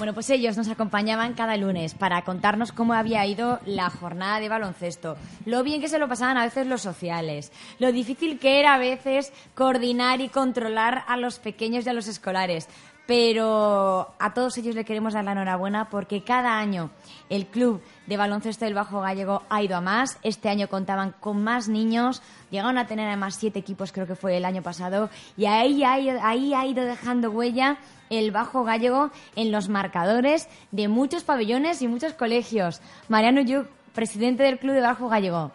Bueno, pues ellos nos acompañaban cada lunes para contarnos cómo había ido la jornada de baloncesto, lo bien que se lo pasaban a veces los sociales, lo difícil que era a veces coordinar y controlar a los pequeños y a los escolares. Pero a todos ellos le queremos dar la enhorabuena porque cada año el club de baloncesto del Bajo Gallego ha ido a más. Este año contaban con más niños, llegaron a tener además siete equipos, creo que fue el año pasado, y ahí, ahí, ha ido dejando huella el Bajo Gallego en los marcadores de muchos pabellones y muchos colegios. Mariano Yuc, presidente del Club de Bajo Gallego.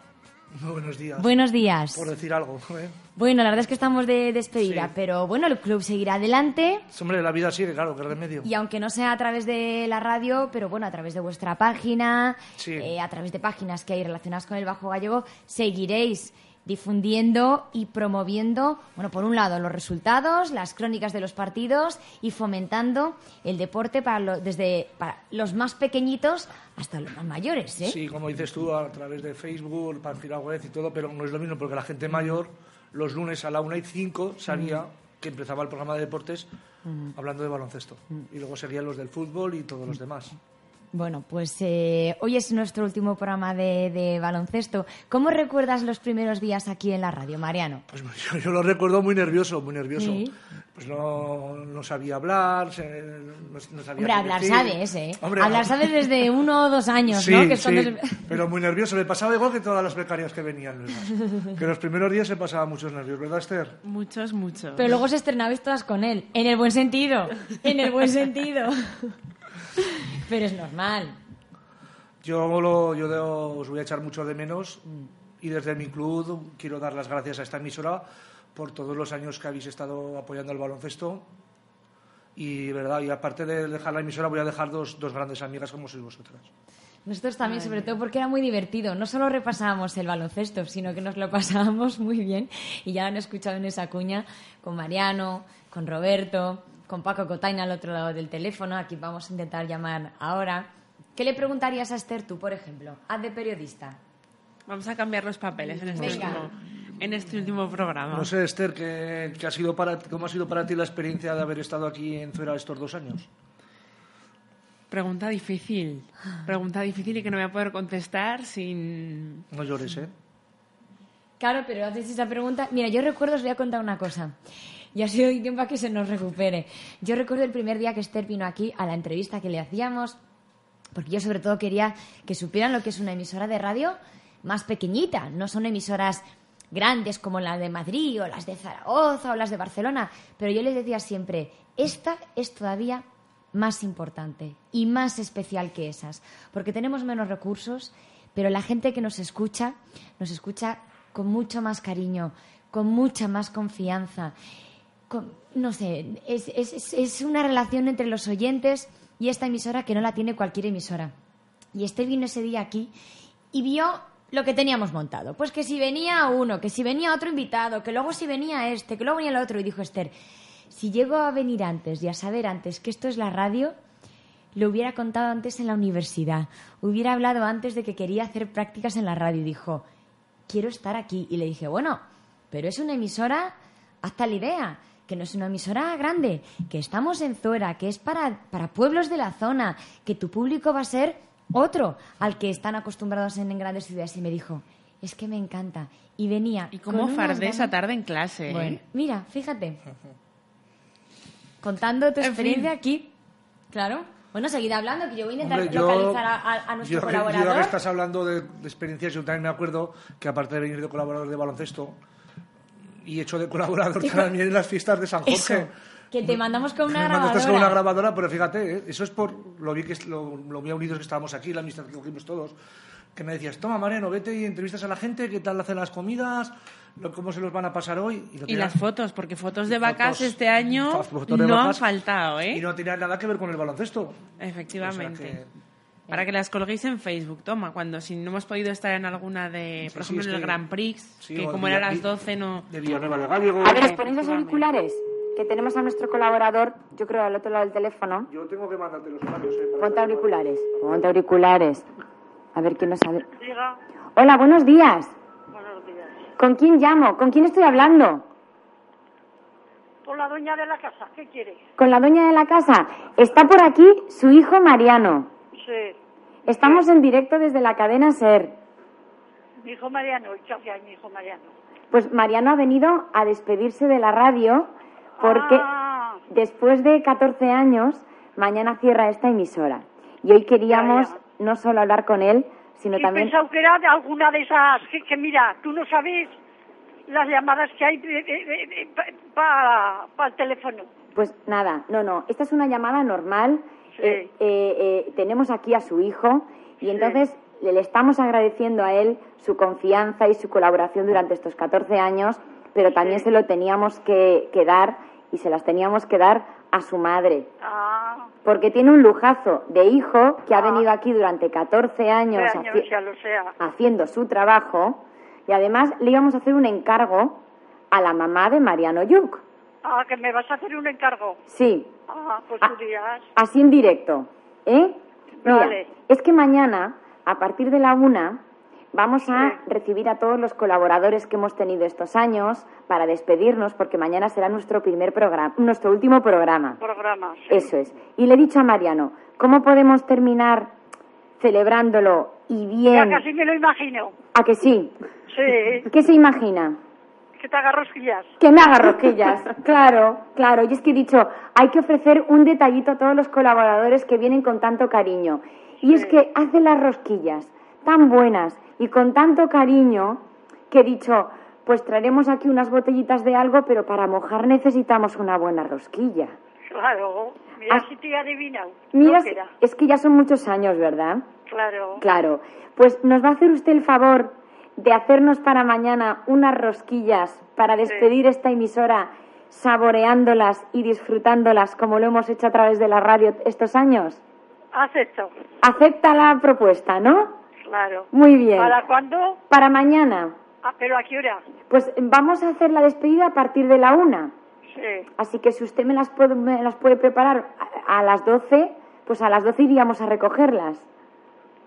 Muy buenos días. Buenos días. Por decir algo. ¿eh? Bueno, la verdad es que estamos de despedida, Sí. pero bueno, el club seguirá adelante. Hombre, la vida sigue, claro, qué remedio. Y aunque no sea a través de la radio, pero bueno, a través de vuestra página, Sí. eh, a través de páginas que hay relacionadas con el Bajo Gallego, seguiréis difundiendo y promoviendo, bueno, por un lado los resultados, las crónicas de los partidos y fomentando el deporte para lo- desde para los más pequeñitos hasta los más mayores, ¿eh? Sí, como dices tú, a través de Facebook, página web y todo, pero no es lo mismo porque la gente mayor, los lunes a la 1 y 5 salía que empezaba el programa de deportes hablando de baloncesto. Y luego seguían los del fútbol y todos los demás. Bueno, pues eh, hoy es nuestro último programa de, de baloncesto. ¿Cómo recuerdas los primeros días aquí en la radio, Mariano? Pues yo, yo lo recuerdo muy nervioso, muy nervioso. Sí. Pues no, no sabía hablar, no, no sabía Hombre, hablar decir. sabes, ¿eh? Hombre, hablar no. sabes desde uno o dos años, Sí, ¿no? Que sí, se- pero muy nervioso. Me pasaba igual que todas las becarias que venían. ¿verdad? Que los primeros días se pasaba muchos nervios, ¿verdad, Esther? Muchos, muchos. Pero luego se estrenabais todas con él. En el buen sentido. En el buen sentido. Pero es normal. Yo, lo, yo de- os voy a echar mucho de menos y desde mi club quiero dar las gracias a esta emisora por todos los años que habéis estado apoyando el baloncesto. Y, ¿verdad? y aparte de dejar la emisora, voy a dejar dos, dos grandes amigas como sois vosotras. Nosotros también, sobre todo porque era muy divertido. No solo repasábamos el baloncesto, sino que nos lo pasábamos muy bien. Y ya lo han escuchado en esa cuña con Mariano, con Roberto, con Paco Cotaina al otro lado del teléfono. Aquí vamos a intentar llamar ahora. ¿Qué le preguntarías a Esther tú, por ejemplo? Haz de periodista. Vamos a cambiar los papeles en este, Venga. último, en este último programa. No sé, Esther, ¿qué, qué ha sido para, ¿cómo ha sido para ti la experiencia de haber estado aquí en Zuera estos dos años? Pregunta difícil. Pregunta difícil y que no voy a poder contestar sin... No llores, ¿eh? Claro, pero haces esa pregunta. Mira, yo recuerdo, os voy a contar una cosa. Y ha sido tiempo a que se nos recupere. Yo recuerdo el primer día que Esther vino aquí a la entrevista que le hacíamos, porque yo sobre todo quería que supieran lo que es una emisora de radio más pequeñita. No son emisoras grandes como la de Madrid o las de Zaragoza o las de Barcelona. Pero yo les decía siempre, esta es todavía más importante y más especial que esas, porque tenemos menos recursos, pero la gente que nos escucha nos escucha con mucho más cariño, con mucha más confianza. No sé, es, es- es- es una relación entre los oyentes y esta emisora que no la tiene cualquier emisora. Y este vino ese día aquí y vio lo que teníamos montado. Pues que si venía uno, que si venía otro invitado, que luego si venía este, que luego venía el otro. Y dijo Esther, si llego a venir antes y a saber antes que esto es la radio, lo hubiera contado antes en la universidad. Hubiera hablado antes de que quería hacer prácticas en la radio. Y dijo, quiero estar aquí. Y le dije, bueno, pero es una emisora, hasta la idea, que no es una emisora grande, que estamos en Zuera, que es para, para pueblos de la zona, que tu público va a ser otro al que están acostumbrados en, en grandes ciudades. Y me dijo, es que me encanta. Y venía. Y cómo fardé esa tarde en clase. ¿eh? Bueno, mira, fíjate. Contando tu En experiencia fin. aquí. Claro. Bueno, seguid hablando, que yo voy a intentar Hombre, yo- localizar a, a- a nuestro yo, colaborador. yo que estás hablando de, de experiencias, yo también me acuerdo que aparte de venir de colaborador de baloncesto y hecho de colaborador Sí, también en las fiestas de San Jorge. Eso, que te mandamos con una grabadora. mandaste con una grabadora, pero fíjate, ¿eh? eso es por lo bien, que, lo, lo bien unidos que estábamos aquí, la amistad que cogimos todos. Que me decías, toma Mariano, vete y entrevistas a la gente, qué tal hacen las comidas, lo- cómo se los van a pasar hoy. Y tenía- las fotos, porque fotos de Fotos- vacas este año fotos no han vacas, faltado, Y ¿eh? no tenía nada que ver con el baloncesto. Efectivamente. O sea que- Para que las colguéis en Facebook, toma, cuando si no hemos podido estar en alguna de, Sí, por sí, ejemplo, en el que- Grand Prix, Sí, que como era a las Vi- 12 no... De Villanueva Gállego. A ver, os ponéis los auriculares, que tenemos a nuestro colaborador, yo creo, al otro lado del teléfono. Yo tengo que mandarte los horarios. ¿eh? para Ponte auriculares, ponte auriculares. A ver quién nos sabe. Hola, buenos días. Buenos días. ¿Con quién llamo? ¿Con quién estoy hablando? Con la dueña de la casa, ¿qué quiere? Con la dueña de la casa. Está por aquí su hijo Mariano. Sí. Estamos en directo desde la cadena SER. Mi hijo Mariano, ¿y qué hace ahí mi hijo Mariano? Pues Mariano ha venido a despedirse de la radio porque Ah, después de 14 años, mañana cierra esta emisora. Y hoy queríamos Ya, no solo hablar con él, sino he también... pensado que era de alguna de esas, que, que mira, tú no sabes las llamadas que hay para el teléfono. Pues nada, no, no, esta es una llamada normal. Sí. Eh, eh, eh, tenemos aquí a su hijo y entonces le, le estamos agradeciendo a él su confianza y su colaboración durante estos 14 años, pero también se lo teníamos que, que dar y se las teníamos que dar a su madre. Ah, Porque tiene un lujazo de hijo que ha venido aquí durante 14 años, haci- sea. haciendo su trabajo y además le íbamos a hacer un encargo a la mamá de Mariano Yuk. Ah, que me vas a hacer un encargo. Sí, Ah, pues tú dirás. así en directo. ¿Eh? Mira, Vale. es que mañana, a partir de la una, vamos a Sí. recibir a todos los colaboradores que hemos tenido estos años para despedirnos, porque mañana será nuestro primer programa, nuestro último programa. Programa. sí. Eso es. Y le he dicho a Mariano, ¿cómo podemos terminar celebrándolo y Ya bien? casi me lo imagino. ¿A que sí? Sí, ¿Qué se imagina? Que te haga rosquillas. Que me haga rosquillas. claro, claro. Y es que he dicho, hay que ofrecer un detallito a todos los colaboradores que vienen con tanto cariño. Y es que hacen las rosquillas tan buenas y con tanto cariño que he dicho, pues traeremos aquí unas botellitas de algo, pero para mojar necesitamos una buena rosquilla. Claro. Mira Ah. si te he adivinado. Mira, es que ya son muchos años, ¿verdad? Claro. Claro. Pues nos va a hacer usted el favor de hacernos para mañana unas rosquillas para despedir esta emisora saboreándolas y disfrutándolas como lo hemos hecho a través de la radio estos años. Acepto. Acepta la propuesta, ¿no? Claro. Muy bien. ¿Para cuándo? Para mañana. Ah, pero ¿a qué hora? Pues vamos a hacer la despedida a partir de la una. Sí. Así que si usted me las puede, me las puede preparar a, a las 12, pues a las 12 iríamos a recogerlas.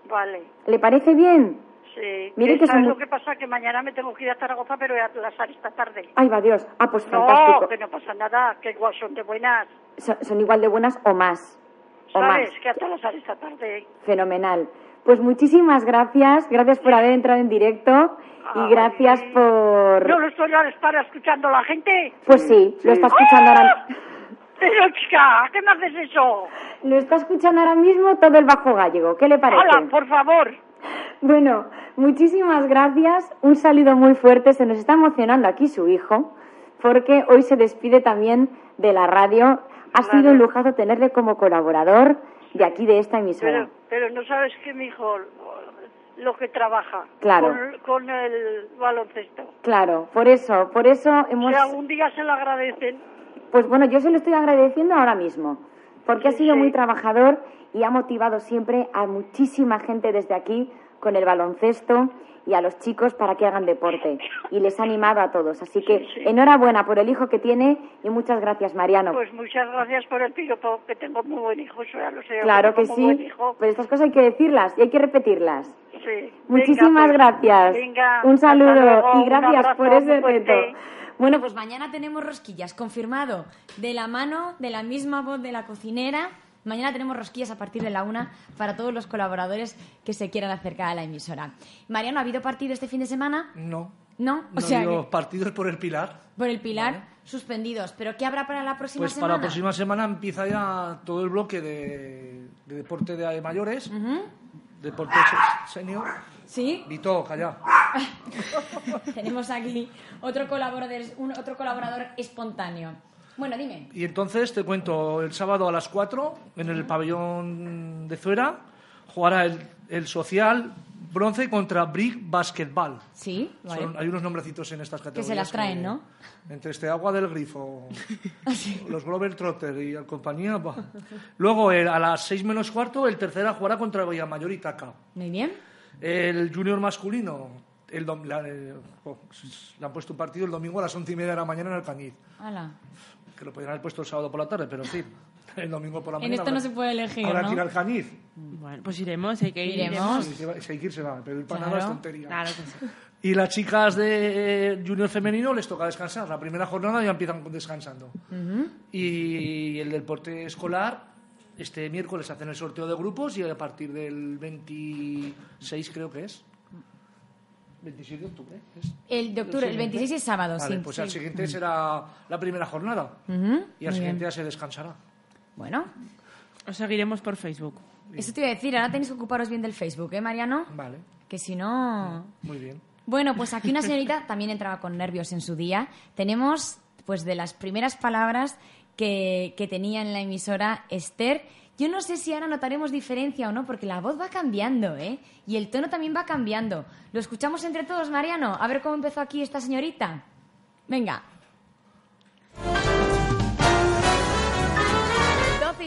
Vale. ¿Le parece bien? Sí. Mire que ¿Sabes son lo que pasa? Que mañana me tengo que ir a Zaragoza, pero a Lasar esta tarde. Ay, va Dios. Ah, pues No, fantástico. que no pasa nada, que igual son de buenas. Son, son igual de buenas o más. O más. ¿Sabes? Que hasta Lasar esta tarde. Fenomenal. Pues muchísimas gracias. Gracias por haber entrado en directo. Y Ay. gracias por... ¿No lo estoy a estar escuchando la gente? Pues sí, lo está escuchando ahora... Pero chica, ¿qué me haces eso? Lo está escuchando ahora mismo todo el Bajo Gallego. ¿Qué le parece? Hola, por favor. Bueno, muchísimas gracias. Un saludo muy fuerte. Se nos está emocionando aquí su hijo, porque hoy se despide también de la radio. Ha sido un lujazo tenerle como colaborador de aquí, de esta emisora. Pero, pero no sabes que mi hijo lo que trabaja Claro. con, con el baloncesto. Claro, por eso, por eso hemos... Si algún día se lo agradecen, Pues bueno, yo se lo estoy agradeciendo ahora mismo, porque ha sido muy trabajador y ha motivado siempre a muchísima gente desde aquí con el baloncesto y a los chicos para que hagan deporte. Y les ha animado a todos. Así que sí. enhorabuena por el hijo que tiene y muchas gracias, Mariano. pues muchas gracias por el piropo, que tengo muy buen hijo, eso ya lo sé. claro que sí, pero estas cosas hay que decirlas y hay que repetirlas. Sí. Muchísimas Venga, pues, gracias. venga, un saludo luego, y gracias por ese reto. Bueno, pues mañana tenemos rosquillas, confirmado, de la mano, de la misma voz de la cocinera. Mañana tenemos rosquillas a partir de la una para todos los colaboradores que se quieran acercar a la emisora. Mariano, ¿ha habido partido este fin de semana? No. No, o no sea, digo que partidos por el Pilar. por el Pilar, suspendidos. ¿Pero qué habrá para la próxima Pues semana? para la próxima semana empieza ya todo el bloque de, de deporte de mayores, Ujú. Deporte se- senior. Sí, Vito, calla. tenemos aquí otro colaborador, un- otro colaborador espontáneo. Bueno, dime. Y entonces te cuento, el sábado a las 4 en el pabellón de Zuera jugará el, el social bronce contra Brick Basketball. Sí, vale. Son- hay unos nombrecitos en estas categorías. se las traen, ¿no? Entre este agua del grifo, los Glover Trotter y la compañía. bah. Luego, el- a las 6 menos cuarto, el tercera jugará contra Villamayor y Taca. Muy bien. El junior masculino, el dom- la- eh, oh, le han puesto un partido el domingo a las once y media de la mañana en Alcañiz. Hala. Que lo podrían haber puesto el sábado por la tarde, pero en fin, el domingo por la En mañana. esto no habrá- se puede elegir, Habrá ¿no? al Alcañiz. Bueno, pues iremos, hay que ir. Iremos. Hay que ir, se va, pero ir para Claro. es tontería. Claro que sí. Y las chicas de junior femenino les toca descansar. La primera jornada ya empiezan descansando. Y el deporte escolar, este miércoles hacen el sorteo de grupos y a partir del 26 creo que es. 27 de octubre. ¿es? El de octubre, el 26 es sábado, Vale, sí. pues sí. al siguiente será la primera jornada. Y al muy siguiente bien. ya se descansará. Bueno, Os seguiremos por Facebook. eso te iba a decir, ahora tenéis que ocuparos bien del Facebook, ¿eh, Mariano? Vale, Que si no... muy bien. Bueno, pues aquí una señorita también entraba con nervios en su día. Tenemos, pues, de las primeras palabras que, que tenía en la emisora Esther. Yo no sé si ahora notaremos diferencia o no, porque la voz va cambiando, ¿eh? Y el tono también va cambiando. ¿Lo escuchamos entre todos, Mariano? A ver cómo empezó aquí esta señorita. Venga.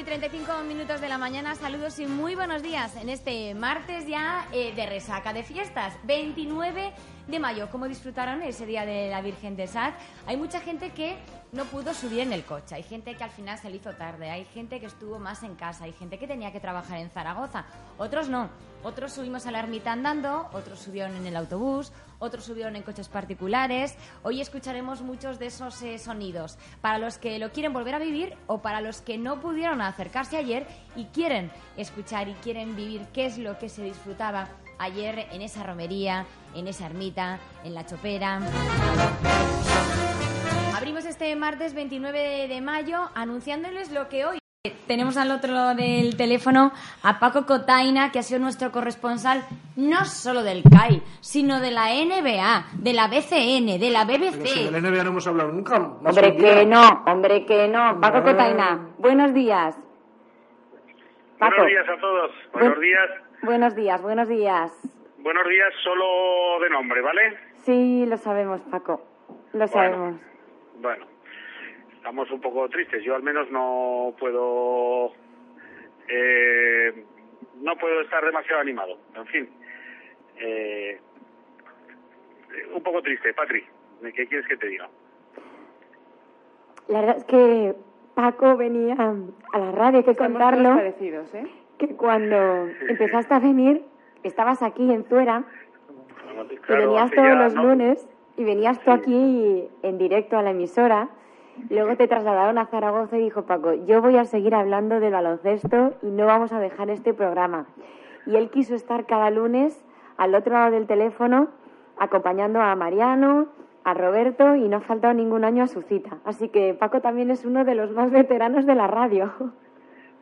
Y 35 minutos de la mañana, saludos y muy buenos días en este martes ya eh, de resaca de fiestas, 29 de mayo. ¿Cómo disfrutaron ese día de la Virgen de Saz? Hay mucha gente que no pudo subir en el coche, hay gente que al final se le hizo tarde, hay gente que estuvo más en casa, hay gente que tenía que trabajar en Zaragoza, otros no. Otros subimos a la ermita andando, otros subieron en el autobús, otros subieron en coches particulares. Hoy escucharemos muchos de esos eh, sonidos para los que lo quieren volver a vivir o para los que no pudieron acercarse ayer y quieren escuchar y quieren vivir qué es lo que se disfrutaba ayer en esa romería, en esa ermita, en la chopera. Abrimos este martes 29 de mayo anunciándoles lo que hoy tenemos al otro lado del teléfono a Paco Cotaina, que ha sido nuestro corresponsal no solo del CAI, sino de la NBA, de la BCN, de la Pero si BBC. del NBA no hemos hablado nunca. Hombre, que no, hombre, que no. Paco No. Cotaina, buenos días. Paco, Buenos días a todos. Buenos Buen- días. buenos días, buenos días. Buenos días solo de nombre, ¿vale? Sí, lo sabemos, Paco. Lo sabemos. Bueno, estamos un poco tristes. Yo al menos no puedo... eh, no puedo estar demasiado animado. En fin. eh, un poco triste, Patri. ¿Qué quieres que te diga? La verdad es que Paco venía a la radio, que contarlo, parecidos, ¿eh? que cuando empezaste a venir, estabas aquí en Zuera, que Claro, venías hace todos ya, los ¿no? lunes y venías tú aquí en directo a la emisora. Luego te trasladaron a Zaragoza y dijo Paco, yo voy a seguir hablando del baloncesto y no vamos a dejar este programa. Y él quiso estar cada lunes al otro lado del teléfono acompañando a Mariano, a Roberto y no ha faltado ningún año a su cita. Así que Paco también es uno de los más veteranos de la radio.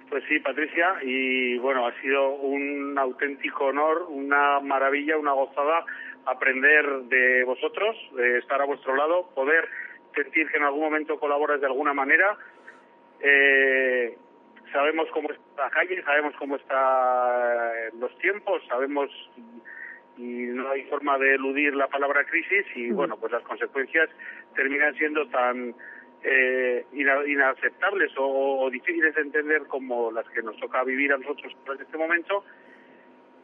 Pues sí, Patricia, y bueno, ha sido un auténtico honor, una maravilla, una gozada aprender de vosotros, de estar a vuestro lado, poder sentir que en algún momento colaboras de alguna manera. Eh, sabemos cómo está la calle, sabemos cómo están los tiempos, sabemos y no hay forma de eludir la palabra crisis y bueno, pues las consecuencias terminan siendo tan eh, ina- inaceptables o, o difíciles de entender como las que nos toca vivir a nosotros en este momento,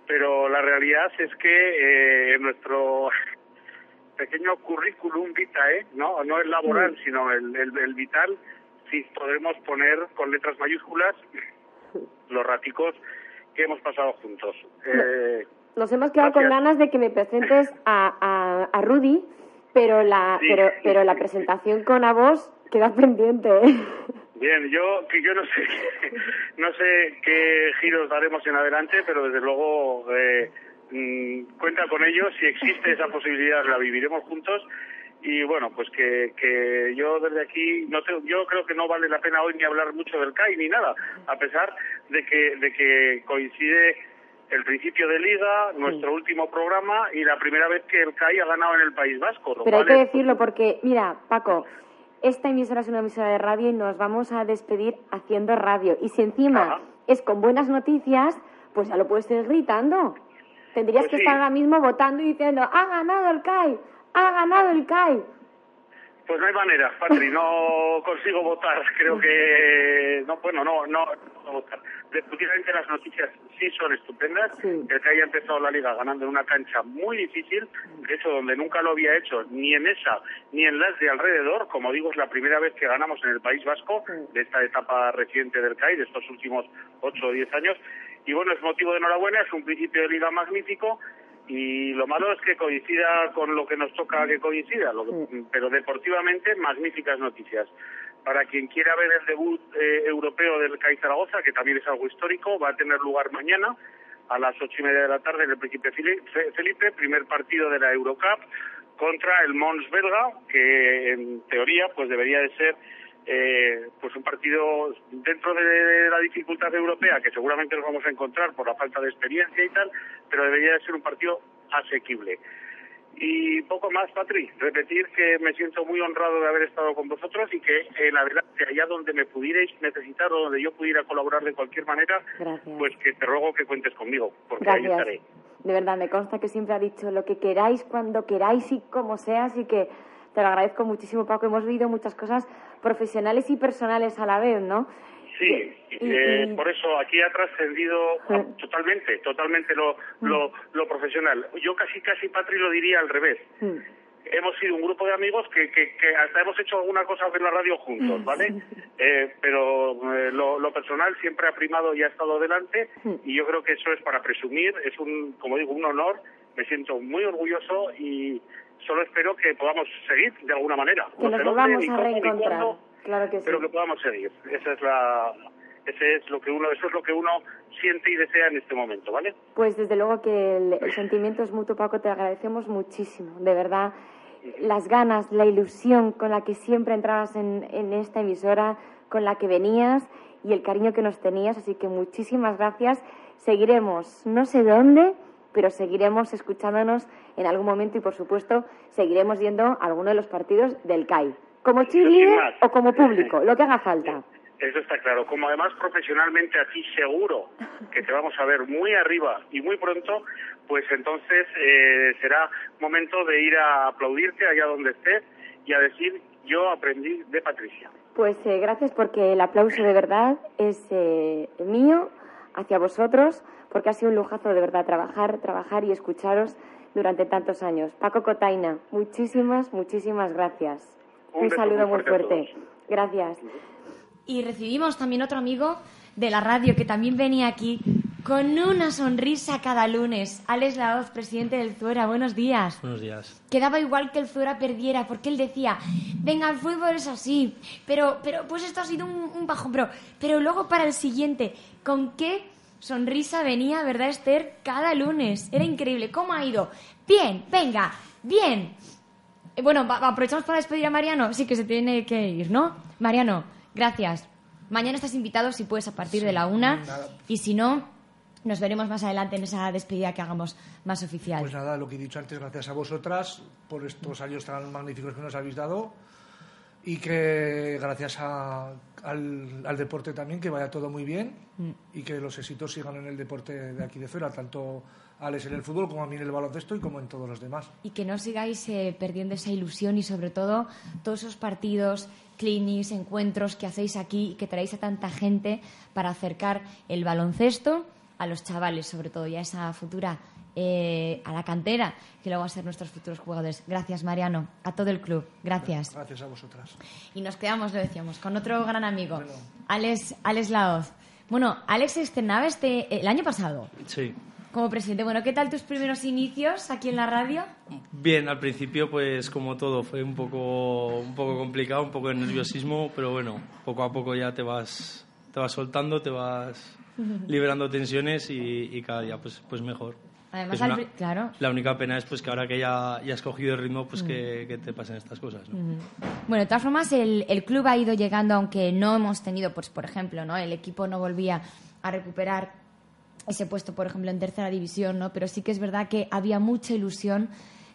pero la realidad es que eh, en nuestro pequeño currículum vitae, no, no el laboral, sino el, el, el vital, sí podremos poner con letras mayúsculas los raticos que hemos pasado juntos. Eh, Nos hemos quedado con ganas de que me presentes a, a, a Rudy, pero la, Sí. pero, pero la presentación con a vos queda pendiente. ¿eh? Bien, yo que yo no sé no sé qué giros daremos en adelante, pero desde luego eh, mm, cuenta con ello. Si existe esa posibilidad, la viviremos juntos. Y bueno, pues que, que yo desde aquí no te- yo creo que no vale la pena hoy ni hablar mucho del CAI ni nada, a pesar de que de que coincide el principio de liga, nuestro último programa y la primera vez que el CAI ha ganado en el País Vasco. Pero hay que es- decirlo porque, mira, Paco, esta emisora es una emisora de radio y nos vamos a despedir haciendo radio. Y si encima Ajá. es con buenas noticias, pues ya lo puedes ir gritando. Tendrías Pues que sí. estar ahora mismo votando y diciendo, ha ganado el CAI, ha ganado el CAI. Pues no hay manera, Patri, no consigo votar. Creo que no, bueno, no, no, no puedo votar. Definitivamente las noticias sí son estupendas. Sí. El que haya empezado la liga ganando en una cancha muy difícil, de hecho donde nunca lo había hecho, ni en esa ni en las de alrededor. Como digo, es la primera vez que ganamos en el País Vasco de esta etapa reciente del CAI, de estos últimos ocho o diez años. Y bueno, es motivo de enhorabuena, es un principio de liga magnífico Y lo malo es que coincida con lo que nos toca que coincida, lo que- pero deportivamente magníficas noticias. Para quien quiera ver el debut eh, europeo del CAI Zaragoza, que también es algo histórico, va a tener lugar mañana a las ocho y media de la tarde en el Príncipe Felipe, primer partido de la Eurocup contra el Mons belga, que en teoría pues debería de ser eh, pues un partido dentro de la dificultad europea que seguramente nos vamos a encontrar por la falta de experiencia y tal, pero debería de ser un partido asequible. Y poco más, Patri, repetir que me siento muy honrado de haber estado con vosotros y que en adelante, allá donde me pudierais necesitar o donde yo pudiera colaborar de cualquier manera, Gracias. pues que te ruego que cuentes conmigo, porque ahí Gracias. estaré. De verdad, me consta que siempre ha dicho lo que queráis, cuando queráis y como sea, así que te lo agradezco muchísimo, Paco. Hemos vivido muchas cosas profesionales y personales a la vez, ¿no? Sí, eh, por eso aquí ha trascendido ah, totalmente, totalmente lo, lo, lo profesional. Yo casi, casi, Patri, lo diría al revés. Hemos sido un grupo de amigos que, que, que hasta hemos hecho alguna cosa en la radio juntos, ¿vale? Eh, pero eh, lo, lo personal siempre ha primado y ha estado delante y yo creo que eso es para presumir, es un, como digo, un honor. Me siento muy orgulloso y solo espero que podamos seguir de alguna manera. Que No nos volvamos a reencontrar. Claro que sí. pero que podamos seguir. Esa es la, ese es lo que uno, eso es lo que uno siente y desea en este momento, ¿vale? Pues desde luego que el, el sentimiento es mutuo, Paco, te agradecemos muchísimo, de verdad. Las ganas, la ilusión con la que siempre entrabas en, en esta emisora, con la que venías y el cariño que nos tenías, así que muchísimas gracias. Seguiremos, no sé dónde, pero seguiremos escuchándonos en algún momento y, por supuesto, seguiremos yendo a alguno de los partidos del CAI, como cheerleader o como público, lo que haga falta. Eso está claro. Como además profesionalmente a ti seguro que te vamos a ver muy arriba y muy pronto, pues entonces eh, será momento de ir a aplaudirte allá donde estés y a decir yo aprendí de Patricia. Pues eh, gracias porque el aplauso de verdad es eh, mío hacia vosotros, porque ha sido un lujazo de verdad trabajar, trabajar y escucharos durante tantos años. Paco Cotaina, muchísimas, muchísimas gracias. Un saludo muy fuerte. Gracias. Y recibimos también otro amigo de la radio que también venía aquí con una sonrisa cada lunes. Alex Laoz, presidente del Zuera, buenos días. Buenos días. Quedaba igual que el Zuera perdiera, porque él decía, venga, el fútbol es así, pero, pero pues esto ha sido un, un bajón, pero, pero luego para el siguiente, ¿con qué sonrisa venía, verdad, Esther, cada lunes? Era increíble. ¿Cómo ha ido? Bien, venga, bien. Eh, Bueno, aprovechamos para despedir a Mariano. Sí que se tiene que ir, ¿no? Mariano, gracias. Mañana estás invitado si puedes a partir de la una. nada. Y si no, nos veremos más adelante en esa despedida que hagamos más oficial. Pues nada, lo que he dicho antes, gracias a vosotras por estos años tan magníficos que nos habéis dado y que gracias a- al, al deporte también, que vaya todo muy bien y que los éxitos sigan en el deporte de aquí de fuera, tanto Alex en el fútbol como a mí en el baloncesto y como en todos los demás. y que no sigáis eh, perdiendo esa ilusión y sobre todo todos esos partidos, clinics, encuentros que hacéis aquí y que traéis a tanta gente para acercar el baloncesto a los chavales, sobre todo, y a esa futura, eh, a la cantera, que luego van a ser nuestros futuros jugadores. Gracias, Mariano, a todo el club. Gracias. Gracias a vosotras. Y nos quedamos, lo decíamos, con otro gran amigo, Alex, Alex Laoz. Bueno, Alex estrenaba este, el año pasado Sí. como presidente. Bueno, ¿qué tal tus primeros inicios aquí en la radio? Bien, al principio, pues como todo, fue un poco, un poco complicado, un poco de nerviosismo, pero bueno, poco a poco ya te vas, te vas soltando, te vas liberando tensiones y, y cada día pues, pues mejor. Además, al una- claro. La única pena es pues que ahora que ya, ya has cogido el ritmo, pues que, que te pasen estas cosas. ¿no? Bueno, de todas formas, el, el club ha ido llegando, aunque no hemos tenido, pues por ejemplo, ¿no? El equipo no volvía a recuperar ese puesto, por ejemplo, en tercera división, ¿no? Pero sí que es verdad que había mucha ilusión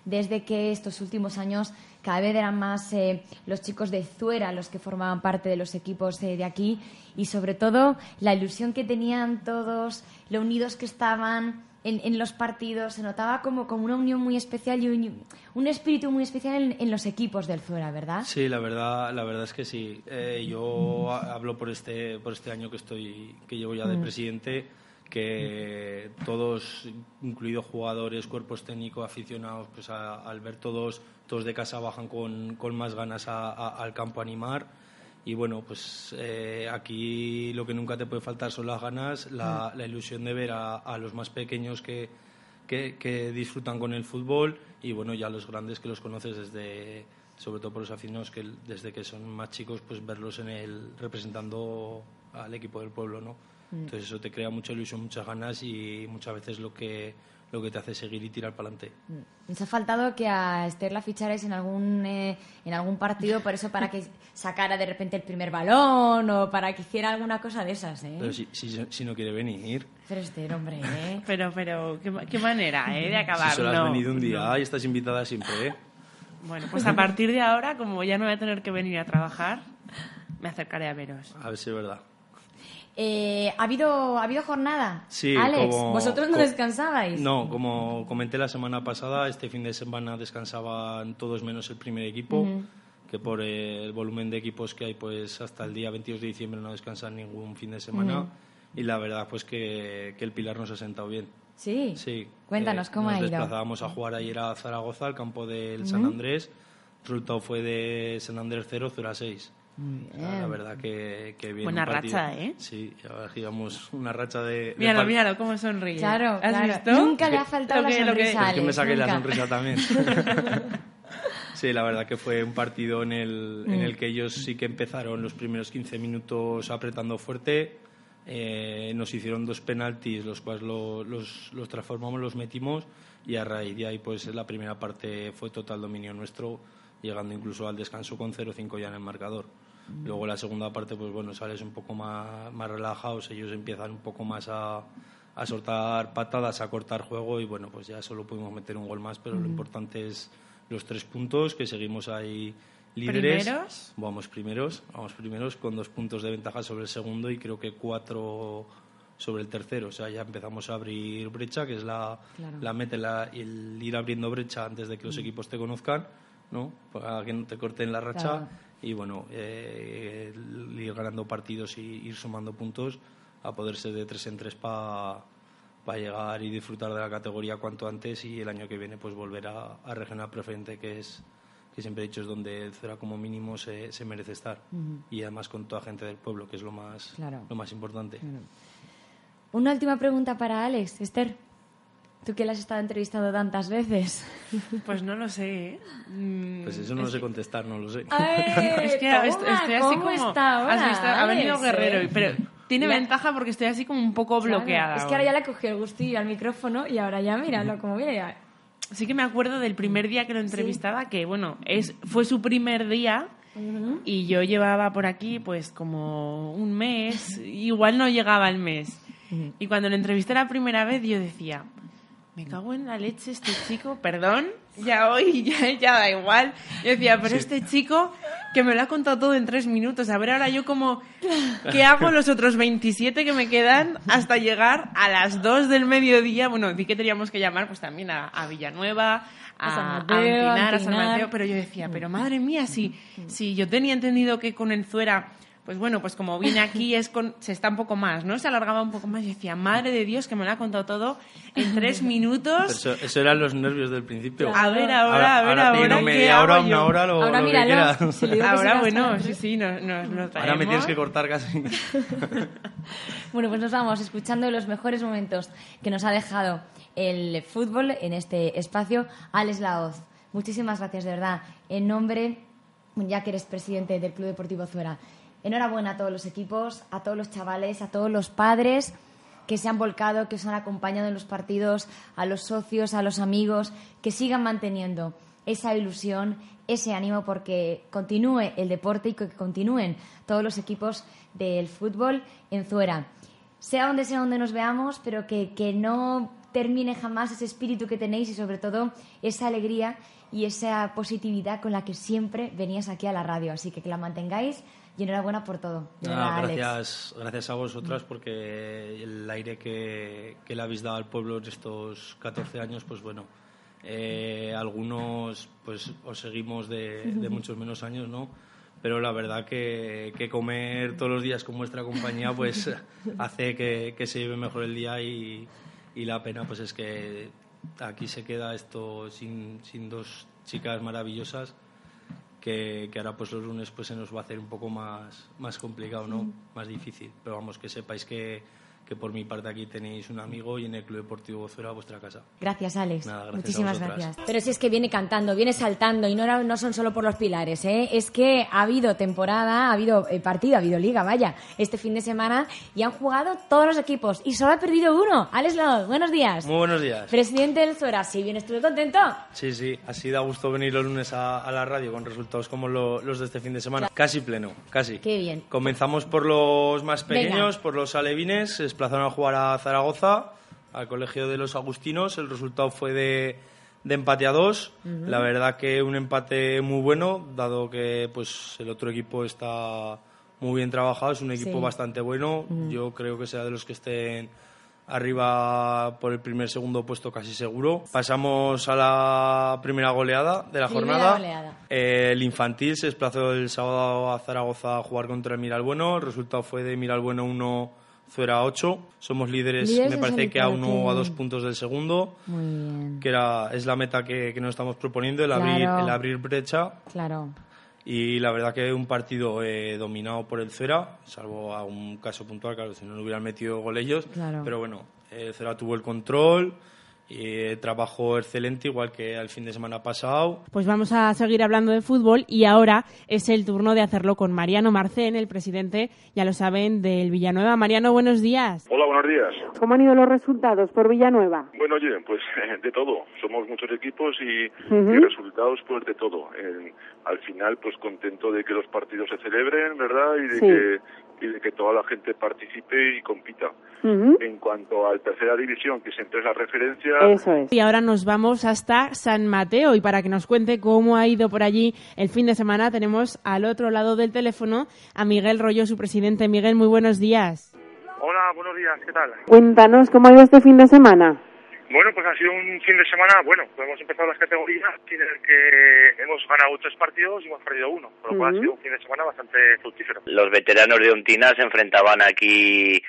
desde que estos últimos años cada vez eran más eh, los chicos de Zuera los que formaban parte de los equipos eh, de aquí y sobre todo la ilusión que tenían todos, lo unidos que estaban en, en los partidos, se notaba como, como una unión muy especial y un, un espíritu muy especial en, en los equipos del Zuera, ¿verdad? Sí, la verdad, la verdad es que sí. Eh, yo ha- hablo por este, por este año que estoy, que llevo ya de presidente, que todos, incluidos jugadores, cuerpos técnicos, aficionados, pues a- al ver todos, todos de casa bajan con, con más ganas a- a- al campo a animar. Y bueno, pues eh, aquí lo que nunca te puede faltar son las ganas, la, la ilusión de ver a, los más pequeños que, que, que disfrutan con el fútbol y bueno, ya los grandes que los conoces desde, sobre todo por los aficionados que desde que son más chicos, pues verlos en el representando al equipo del pueblo, ¿no? Entonces eso te crea mucha ilusión, muchas ganas y muchas veces lo que lo que te hace seguir y tirar para adelante. Nos ha faltado que a Esther la ficharais en algún, eh, en algún partido, por eso para que sacara de repente el primer balón o para que hiciera alguna cosa de esas, ¿eh? Pero si, si, si no quiere venir, Pero Esther, hombre, ¿eh? Pero, pero, qué, qué manera, ¿eh? De acabar. si solo has No, venido un día no. y estás invitada siempre, ¿eh? Bueno, pues a partir de ahora, como ya no voy a tener que venir a trabajar, me acercaré a veros. A ver si es verdad. Eh, ¿ha, habido, ¿Ha habido jornada? Sí, Alex, como- ¿vosotros no descansabais? No, como comenté la semana pasada, este fin de semana descansaban todos menos el primer equipo, que por eh, el volumen de equipos que hay, pues hasta el día 22 de diciembre no descansan ningún fin de semana. Y la verdad, pues que, que el Pilar nos ha sentado bien. Sí. Sí. Cuéntanos, eh, ¿cómo nos ha ido? desplazábamos a jugar ayer a Zaragoza, al campo del San Andrés. El resultado fue de San Andrés 0, 0 a 6. Muy O sea, la verdad que, que bien. Buena racha, ¿eh? Sí, ahora llevamos una racha de... de Míralo, par- míralo, cómo sonríe. Claro, ¿Has claro. visto? Nunca le ha faltado Lo que- la lo que- sonrisa. Es que me saqué la nunca. sonrisa también. sí, la verdad que fue un partido en el, en el que ellos sí que empezaron los primeros 15 minutos apretando fuerte. Eh, nos hicieron dos penaltis, los cuales lo- los, los transformamos, los metimos y a raíz de ahí pues la primera parte fue total dominio nuestro, llegando incluso al descanso con 0-5 ya en el marcador. Luego la segunda parte, pues bueno, sales un poco más, más relajados, ellos empiezan un poco más a, a soltar patadas, a cortar juego y bueno, pues ya solo pudimos meter un gol más, pero lo importante es los tres puntos, que seguimos ahí líderes. ¿Primeros? Vamos primeros, vamos primeros con dos puntos de ventaja sobre el segundo y creo que cuatro sobre el tercero. O sea, ya empezamos a abrir brecha, que es la, Claro. la meta, la- el ir abriendo brecha antes de que los equipos te conozcan, ¿no? Para que no te corten la racha. Claro. Y bueno, eh, ir ganando partidos y ir sumando puntos a poder ser de tres en tres para llegar y disfrutar de la categoría cuanto antes y el año que viene pues volver a, a regional preferente que es que siempre he dicho es donde el Cera como mínimo se, se merece estar y además con toda gente del pueblo que es lo más Claro. lo más importante Una última pregunta para Alex. Esther, tú que la has estado entrevistando tantas veces. Pues no lo sé, ¿eh? Mm, pues eso no lo sé contestar no lo sé Es que Toma, estoy, estoy así ¿cómo como... está ahora, has visto, ha venido Guerrero, pero tiene ventaja porque estoy así como un poco Claro, bloqueada. Es que ahora ya le cogió el gustillo al micrófono y ahora ya, míralo, como viene ya. Sí que me acuerdo del primer día que lo entrevistaba, que bueno, es fue su primer día y yo llevaba por aquí pues como un mes, igual no llegaba al mes. Y cuando lo entrevisté la primera vez yo decía, me cago en la leche este chico, perdón, ya hoy ya, ya da igual. Yo decía, pero este chico que me lo ha contado todo en tres minutos, a ver ahora yo como, ¿qué hago los otros 27 que me quedan hasta llegar a las 2 del mediodía? Bueno, di que teníamos que llamar pues también a, a Villanueva, a, A San a Mateo, Encinar, a San. Mateo, pero yo decía, pero madre mía, si, si yo tenía entendido que con el Zuera, pues bueno, pues como viene aquí es con, se está un poco más, ¿no? Se alargaba un poco más. Yo decía, madre de Dios, que me lo ha contado todo en tres minutos. eso, eso eran los nervios del principio A ver, ahora, a ver, ahora, ahora, ¿qué media hora hago una yo? hora lo, Ahora lo que míralo, si le Ahora, bueno, sí, sí, nos, nos lo traemos. ahora me tienes que cortar casi Bueno, pues nos vamos escuchando los mejores momentos que nos ha dejado el fútbol en este espacio. Alex Laoz, muchísimas gracias de verdad. En nombre, ya que eres presidente del Club Deportivo Zuera, enhorabuena a todos los equipos, a todos los chavales, a todos los padres que se han volcado, que os han acompañado en los partidos, a los socios, a los amigos, que sigan manteniendo esa ilusión, ese ánimo porque continúe el deporte y que continúen todos los equipos del fútbol en Zuera. Sea donde sea donde nos veamos, pero que, que no termine jamás ese espíritu que tenéis y sobre todo esa alegría y esa positividad con la que siempre venías aquí a la radio. Así que que la mantengáis y enhorabuena por todo. Alex. gracias, gracias a vosotras porque el aire que, que le habéis dado al pueblo en estos 14 años, pues bueno, eh, algunos pues os seguimos de, de muchos menos años, ¿no? Pero la verdad que, que comer todos los días con vuestra compañía pues hace que, que se lleve mejor el día y, y la pena pues es que aquí se queda esto sin, sin dos chicas maravillosas que, que ahora pues los lunes pues se nos va a hacer un poco más, más complicado, ¿no? Más difícil. Pero vamos, que sepáis que, que por mi parte aquí tenéis un amigo y en el Club Deportivo Zuera vuestra casa. Gracias, Alex. Nada, gracias Muchísimas gracias. Pero si es que viene cantando, viene saltando y no, era- no son solo por los pilares, ¿eh? es que ha habido temporada, ha habido eh, partido, ha habido liga, vaya, este fin de semana y han jugado todos los equipos y solo ha perdido uno. Alex Lod, buenos días. Muy buenos días. Presidente del Zuera, si bien estuve contento. Sí, sí, así da gusto venir los lunes a, a la radio con resultados como lo- los de este fin de semana. Casi pleno, casi. Qué bien. Comenzamos por los más Venga. pequeños, por los alevines, desplazaron a jugar a Zaragoza, al Colegio de los Agustinos. El resultado fue de, de empate a dos. La verdad que un empate muy bueno, dado que pues el otro equipo está muy bien trabajado, es un equipo Sí. bastante bueno. Yo creo que sea de los que estén arriba por el primer segundo puesto casi seguro. Pasamos a la primera goleada de la Primera jornada. goleada. Eh, el infantil se desplazó el sábado a Zaragoza a jugar contra el Miralbueno. El resultado fue de Miralbueno 1, Zuera 8. Somos líderes, Líderes me parece que a uno o a dos puntos del segundo, Muy bien. que era, es la meta que, que nos estamos proponiendo, el abrir, Claro. el abrir brecha. Claro. Y la verdad que un partido eh, dominado por el Cera, salvo a un caso puntual, claro, si no le hubieran metido gol ellos. Claro. Pero bueno, el Cera tuvo el control, eh, trabajó excelente, igual que el fin de semana pasado. Pues vamos a seguir hablando de fútbol y ahora es el turno de hacerlo con Mariano Marcén, el presidente, ya lo saben, del Villanueva. Mariano, buenos días. Hola, buenos días. ¿Cómo han ido los resultados por Villanueva? Bueno, oye, pues de todo. Somos muchos equipos y, resultados, pues de todo. Eh, al final, pues contento de que los partidos se celebren, ¿verdad? Y de, Sí. que, y de que toda la gente participe y compita. Ujú. En cuanto a la tercera división, que siempre es la referencia, Eso es. Y ahora nos vamos hasta San Mateo y para que nos cuente cómo ha ido por allí el fin de semana tenemos al otro lado del teléfono a Miguel Rollo, su presidente. Miguel, muy buenos días. Hola, buenos días, ¿qué tal? Cuéntanos cómo ha ido este fin de semana. Bueno, pues ha sido un fin de semana, bueno, pues hemos empezado las categorías en el que hemos ganado tres partidos y hemos perdido uno, por lo cual ha sido un fin de semana bastante fructífero. Los veteranos de Ontina se enfrentaban aquí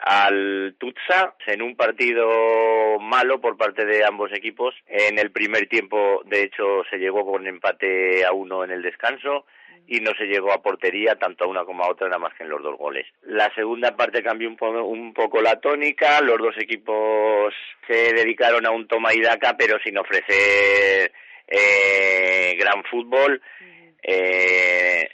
al Tutsa en un partido malo por parte de ambos equipos. En el primer tiempo, de hecho, se llegó con empate a uno en el descanso y no se llegó a portería tanto a una como a otra nada más que en los dos goles. La segunda parte cambió un, po- un poco la tónica, los dos equipos se dedicaron a un toma y daca pero sin ofrecer eh, gran fútbol. Eh,